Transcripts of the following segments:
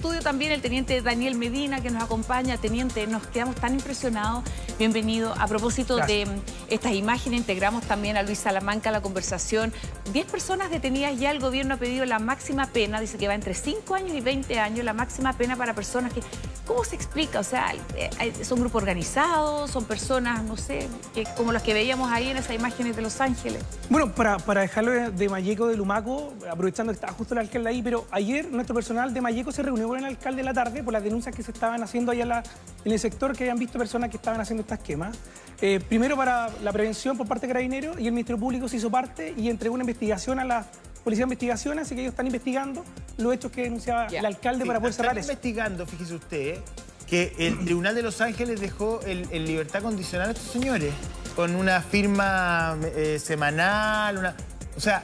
estudio también el teniente Daniel Medina, que nos acompaña. Teniente, nos quedamos tan impresionados. Bienvenido. A propósito de estas imágenes, integramos también a Luis Salamanca a la conversación. Diez personas detenidas ya el gobierno ha pedido la máxima pena, dice que va entre 5 años y 20 años, la máxima pena para personas que... ¿Cómo se explica? O sea, eh, ¿son grupos organizados? ¿Son personas, no sé, que, como las que veíamos ahí en esas imágenes de Los Ángeles? Bueno, para, para dejarlo de, Mayeco de Lumaco, aprovechando que está justo el alcalde ahí, pero ayer nuestro personal de Mayeco se reunió con el alcalde de la tarde por las denuncias que se estaban haciendo allá en, el sector, que habían visto personas que estaban haciendo estas quemas. Eh, primero para la prevención por parte de Carabineros y el Ministerio Público se hizo parte y entregó una investigación a la Policía de Investigación, así que ellos están investigando los hechos que denunciaba el alcalde para poder cerrar están investigando, fíjese usted, que el Tribunal de Los Ángeles dejó en libertad condicional a estos señores con una firma eh, semanal, una... O sea,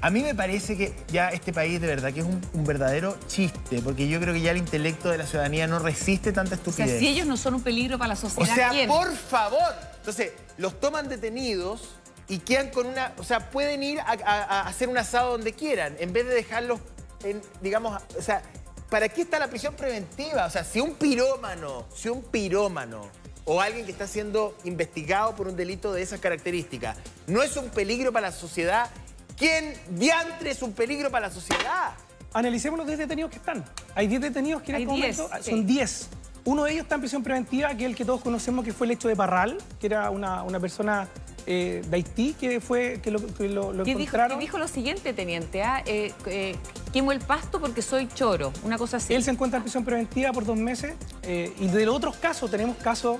a mí me parece que ya este país de verdad que es un, verdadero chiste, porque yo creo que ya el intelecto de la ciudadanía no resiste tanta estupidez. O sea, si ellos no son un peligro para la sociedad, O sea, por favor. Entonces, los toman detenidos y quedan con una... O sea, pueden ir a, hacer un asado donde quieran, en vez de dejarlos en, digamos, o sea, ¿para qué está la prisión preventiva? O sea, si un pirómano, si un pirómano o alguien que está siendo investigado por un delito de esas características no es un peligro para la sociedad ¿Quién diantre es un peligro para la sociedad? Analicemos los 10 detenidos que están. Hay 10 detenidos que en este momento son 10. Uno de ellos está en prisión preventiva, que es el que todos conocemos, que fue el hecho de Parral, que era una, persona eh, de Haití que fue que lo, que lo, encontraron. Dijo, dijo, lo siguiente, teniente, ¿ah? eh, eh, quemo el pasto porque soy choro, una cosa así. Él se encuentra en prisión preventiva por dos meses y de los otros casos tenemos casos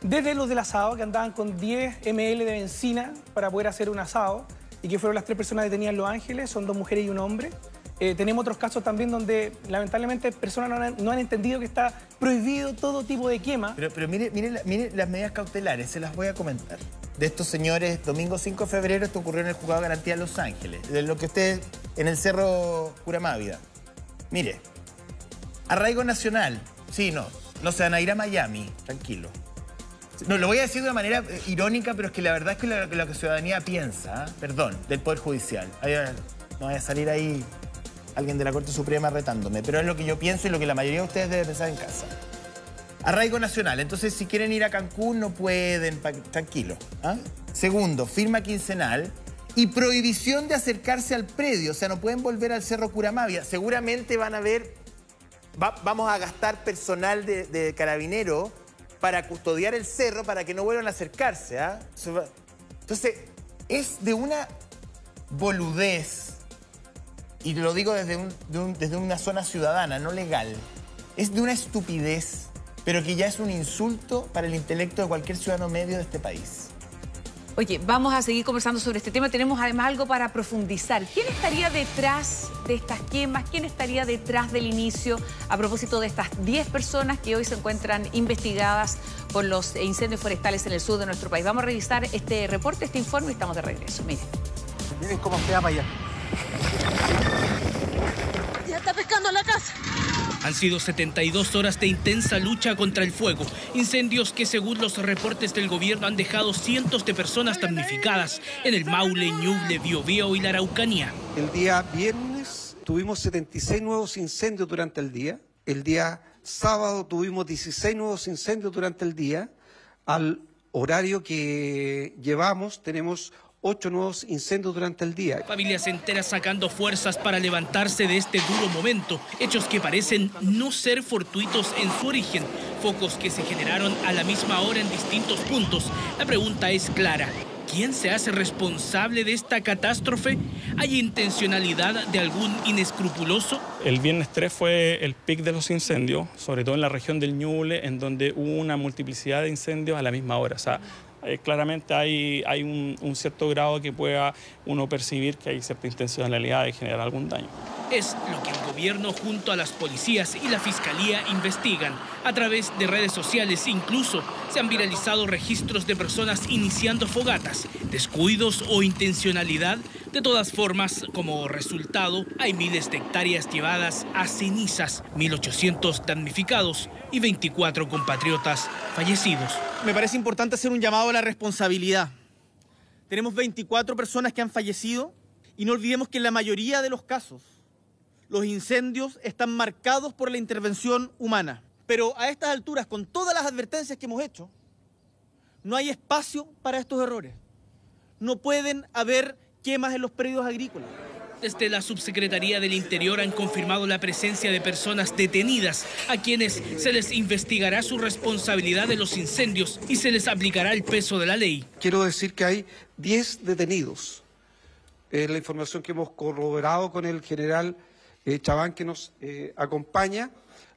desde los del asado que andaban con 10 ml de benzina para poder hacer un asado y que fueron las tres personas detenidas en Los Ángeles, son dos mujeres y un hombre. Eh, tenemos otros casos también donde lamentablemente personas no han, entendido que está prohibido todo tipo de quema. Pero, pero mire, mire, mire, las medidas cautelares, se las voy a comentar. De estos señores, domingo 5 de febrero, esto ocurrió en el juzgado de garantía de Los Ángeles, de lo que usted en el Cerro Curamávida. Mire, arraigo nacional, sí, no, no se van a ir a Miami, tranquilo. No, lo voy a decir de una manera eh, irónica, pero es que la verdad es que lo, que la ciudadanía piensa, ¿ah? perdón, del Poder Judicial. no voy a salir ahí alguien de la Corte Suprema retándome, pero es lo que yo pienso y lo que la mayoría de ustedes deben pensar en casa. Arraigo nacional, entonces si quieren ir a Cancún no pueden, tranquilo. ¿ah? Segundo, firma quincenal y prohibición de acercarse al predio, o sea, no pueden volver al Cerro Curamavia. Seguramente van a ver, vamos a gastar personal de carabinero para custodiar el cerro para que no vuelvan a acercarse. ¿ah? Entonces, es de una boludez, y lo digo desde, desde una zona ciudadana, no legal, es de una estupidez, pero que ya es un insulto para el intelecto de cualquier ciudadano medio de este país. Oye, vamos a seguir conversando sobre este tema. Tenemos además algo para profundizar. ¿Quién estaría detrás de estas quemas? ¿Quién estaría detrás del inicio a propósito de estas 10 personas que hoy se encuentran investigadas por los incendios forestales en el sur de nuestro país? Vamos a revisar este reporte, este informe y estamos de regreso. Miren. Miren cómo queda para allá. Ya está pescando la casa. Han sido 72 horas de intensa lucha contra el fuego, incendios que según los reportes del gobierno han dejado cientos de personas damnificadas en el Maule, Ñuble, Biobío y la Araucanía. El día viernes tuvimos 76 nuevos incendios durante el día. El día sábado tuvimos 16 nuevos incendios durante el día. Al horario que llevamos tenemos ocho nuevos incendios durante el día. Familias enteras sacando fuerzas para levantarse de este duro momento, hechos que parecen no ser fortuitos en su origen, focos que se generaron a la misma hora en distintos puntos. La pregunta es clara. ¿Quién se hace responsable de esta catástrofe? ¿Hay intencionalidad de algún inescrupuloso? El viernes 3 fue el pic de los incendios, sobre todo en la región del Ñuble, en donde hubo una multiplicidad de incendios a la misma hora. O sea, eh, claramente hay, hay un, cierto grado que pueda uno percibir que hay cierta intencionalidad de generar algún daño. Es lo que el gobierno junto a las policías y la fiscalía investigan. A través de redes sociales incluso se han viralizado registros de personas iniciando fogatas, descuidos o intencionalidad. De todas formas, como resultado, hay miles de hectáreas llevadas a cenizas, 1.800 damnificados y 24 compatriotas fallecidos. Me parece importante hacer un llamado a la responsabilidad. Tenemos 24 personas que han fallecido y no olvidemos que en la mayoría de los casos los incendios están marcados por la intervención humana. Pero a estas alturas, con todas las advertencias que hemos hecho, no hay espacio para estos errores. No pueden haber quemas en los predios agrícolas. Desde la Subsecretaría del Interior han confirmado la presencia de personas detenidas a quienes se les investigará su responsabilidad de los incendios y se les aplicará el peso de la ley. Quiero decir que hay 10 detenidos. Es la información que hemos corroborado con el general eh, que nos eh, acompaña.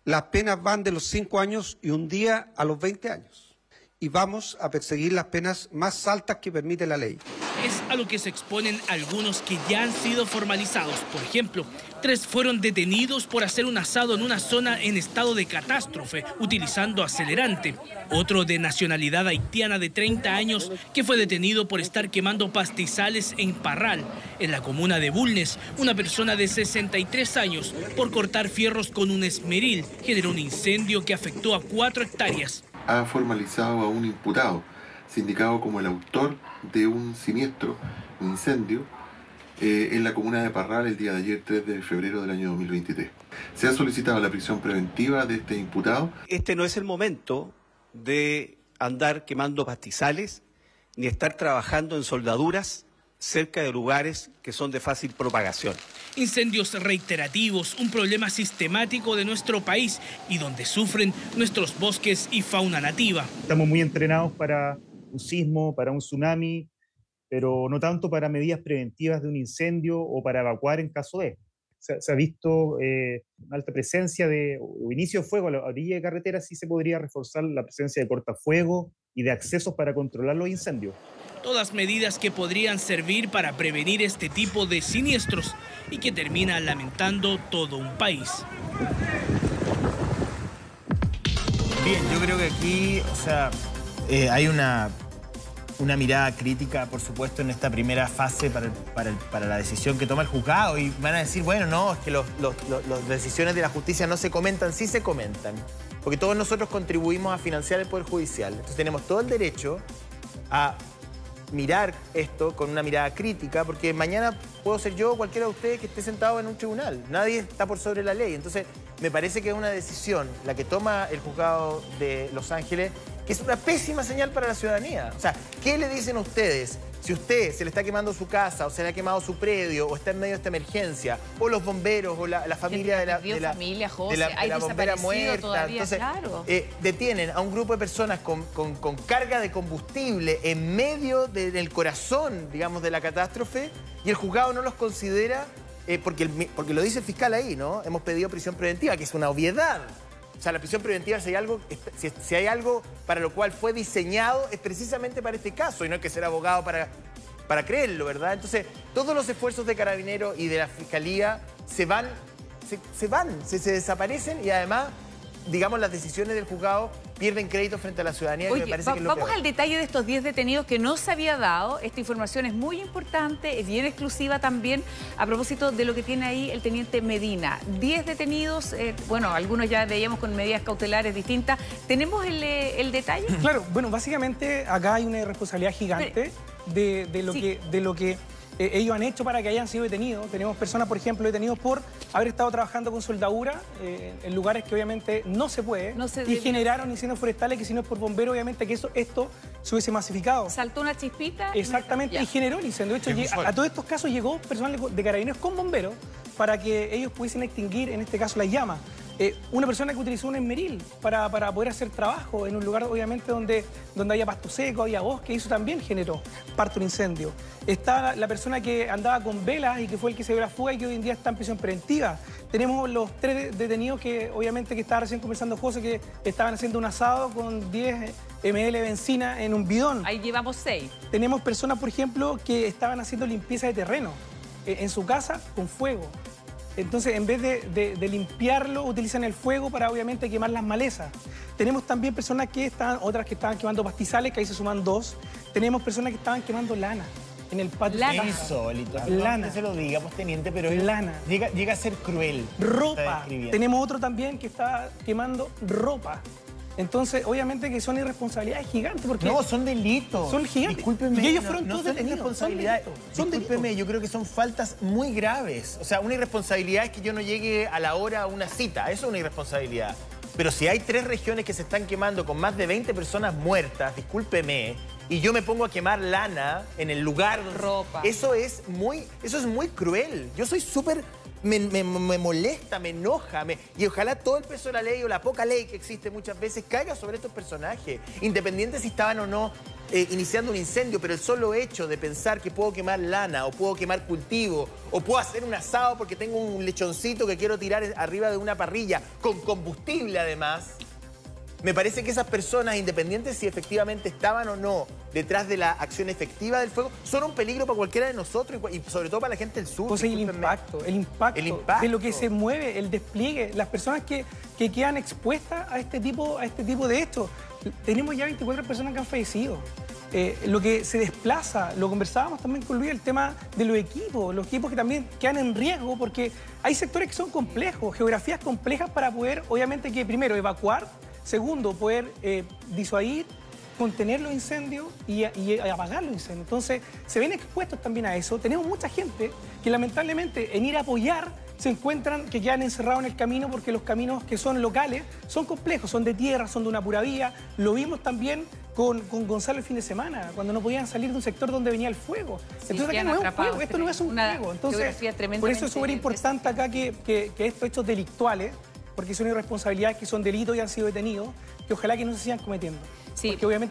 Las penas van de los 5 años y un día a los 20 años. Y vamos a perseguir las penas más altas que permite la ley es a lo que se exponen algunos que ya han sido formalizados. Por ejemplo, tres fueron detenidos por hacer un asado en una zona en estado de catástrofe, utilizando acelerante. Otro de nacionalidad haitiana de 30 años que fue detenido por estar quemando pastizales en Parral, en la comuna de Bulnes. Una persona de 63 años por cortar fierros con un esmeril generó un incendio que afectó a cuatro hectáreas. Ha formalizado a un imputado sindicado como el autor de un siniestro, un incendio, eh, en la comuna de Parral el día de ayer, 3 de febrero del año 2023. Se ha solicitado la prisión preventiva de este imputado. Este no es el momento de andar quemando pastizales ni estar trabajando en soldaduras cerca de lugares que son de fácil propagación. Incendios reiterativos, un problema sistemático de nuestro país y donde sufren nuestros bosques y fauna nativa. Estamos muy entrenados para un sismo, para un tsunami, pero no tanto para medidas preventivas de un incendio o para evacuar en caso de. Se, ha visto eh, una alta presencia de o inicio de fuego a la orilla de carretera, sí se podría reforzar la presencia de cortafuegos y de accesos para controlar los incendios. Todas medidas que podrían servir para prevenir este tipo de siniestros y que termina lamentando todo un país. Bien, yo creo que aquí, o sea, eh, hay una, una mirada crítica, por supuesto, en esta primera fase para, la decisión que toma el juzgado. Y van a decir, bueno, no, es que las decisiones de la justicia no se comentan, sí se comentan. Porque todos nosotros contribuimos a financiar el Poder Judicial. Entonces tenemos todo el derecho a mirar esto con una mirada crítica, porque mañana puedo ser yo o cualquiera de ustedes que esté sentado en un tribunal. Nadie está por sobre la ley. Entonces, me parece que es una decisión la que toma el juzgado de Los Ángeles que es una pésima señal para la ciudadanía. O sea, ¿qué le dicen ustedes si usted se le está quemando su casa o se le ha quemado su predio o está en medio de esta emergencia o los bomberos o la, familia de la, de la, familia, José, de la, bombera muerta, todavía, entonces eh, detienen a un grupo de personas con, carga de combustible en medio del corazón, digamos, de la catástrofe y el juzgado no los considera eh, porque, porque lo dice el fiscal ahí, ¿no? Hemos pedido prisión preventiva, que es una obviedad. O sea, la prisión preventiva, si hay, algo, si, hay algo para lo cual fue diseñado, es precisamente para este caso y no hay que ser abogado para, para creerlo, ¿verdad? Entonces, todos los esfuerzos de Carabineros y de la Fiscalía se van, se, van, se desaparecen y además digamos, las decisiones del juzgado pierden crédito frente a la ciudadanía. vamos al detalle de estos 10 detenidos que no se había dado. Esta información es muy importante, es bien exclusiva también, a propósito de lo que tiene ahí el teniente Medina. 10 detenidos, eh, bueno, algunos ya veíamos con medidas cautelares distintas. ¿Tenemos el, eh, detalle? Claro, bueno, básicamente acá hay una responsabilidad gigante de, lo que, de lo que eh, ellos han hecho para que hayan sido detenidos. Tenemos personas, por ejemplo, detenidos por haber estado trabajando con soldadura eh, en lugares que obviamente no se puede y generaron incendios forestales que si no es por bombero, obviamente que eso, esto se hubiese masificado. Saltó una chispita. Exactamente, y, generó el incendio. De hecho, a, todos estos casos llegó personal de carabineros con bomberos para que ellos pudiesen extinguir, en este caso, las llamas. Eh, una persona que utilizó un esmeril para, poder hacer trabajo en un lugar, obviamente, donde, donde había pasto seco, había bosque, y eso también generó parte de un incendio. Está la, persona que andaba con velas y que fue el que se dio la fuga y que hoy en día está en prisión preventiva. Tenemos los tres detenidos que, obviamente, que estaba recién conversando José, que estaban haciendo un asado con 10 ml de benzina en un bidón. Ahí llevamos seis. Tenemos personas, por ejemplo, que estaban haciendo limpieza de terreno eh, en su casa con fuego. Entonces, en vez de, limpiarlo, utilizan el fuego para obviamente quemar las malezas. Tenemos también personas que están, otras que estaban quemando pastizales, que ahí se suman dos. Tenemos personas que estaban quemando lana en el patio. Lana. Insólito. Lana. No se lo diga, pues, teniente, pero lana. Llega, llega a ser cruel. Ropa. Tenemos otro también que está quemando ropa. Entonces, obviamente que son irresponsabilidades gigantes. Porque No, son delitos. Son gigantes. Discúlpeme. Y ellos no- fueron no todos son detenidos. Son delitos. Son Discúlpeme, delitos. yo creo que son faltas muy graves. O sea, una irresponsabilidad es que yo no llegue a la hora a una cita. Eso es una irresponsabilidad. Pero si hay tres regiones que se están quemando con más de 20 personas muertas, discúlpeme, y yo me pongo a quemar lana en el lugar. Ropa. Eso es muy, eso es muy cruel. Yo soy súper... Me, molesta, me enoja, me- y ojalá todo el peso de la ley o la poca ley que existe muchas veces caiga sobre estos personajes, independiente si estaban o no eh, iniciando un incendio, pero el solo hecho de pensar que puedo quemar lana o puedo quemar cultivo o puedo hacer un asado porque tengo un lechoncito que quiero tirar arriba de una parrilla con combustible además, me parece que esas personas, independientes si efectivamente estaban o no detrás de la acción efectiva del fuego, son un peligro para cualquiera de nosotros y, y sobre todo para la gente del sur. Y el impacto, el impacto, El impacto. de lo que se mueve, el despliegue, las personas que, que quedan expuestas a este tipo, a este tipo de hechos. Tenemos ya 24 personas que han fallecido. Eh, lo que se desplaza, lo conversábamos también con Luis, el tema de los equipos, los equipos que también quedan en riesgo porque hay sectores que son complejos, geografías complejas para poder, obviamente, que primero evacuar, segundo, poder eh, disuadir, contener los incendios y, y apagar los incendios. Entonces, se ven expuestos también a eso. Tenemos mucha gente que lamentablemente en ir a apoyar se encuentran que quedan encerrados en el camino porque los caminos que son locales son complejos, son de tierra, son de una pura vía. Lo vimos también con, con Gonzalo el fin de semana, cuando no podían salir de un sector donde venía el fuego. Sí, Entonces acá no es un fuego, esto no es un fuego. Entonces, por eso es súper importante acá que, que- que estos hechos delictuales, porque son irresponsabilidades que son delitos y han sido detenidos, que ojalá que no se sigan cometiendo. Sí. Porque obviamente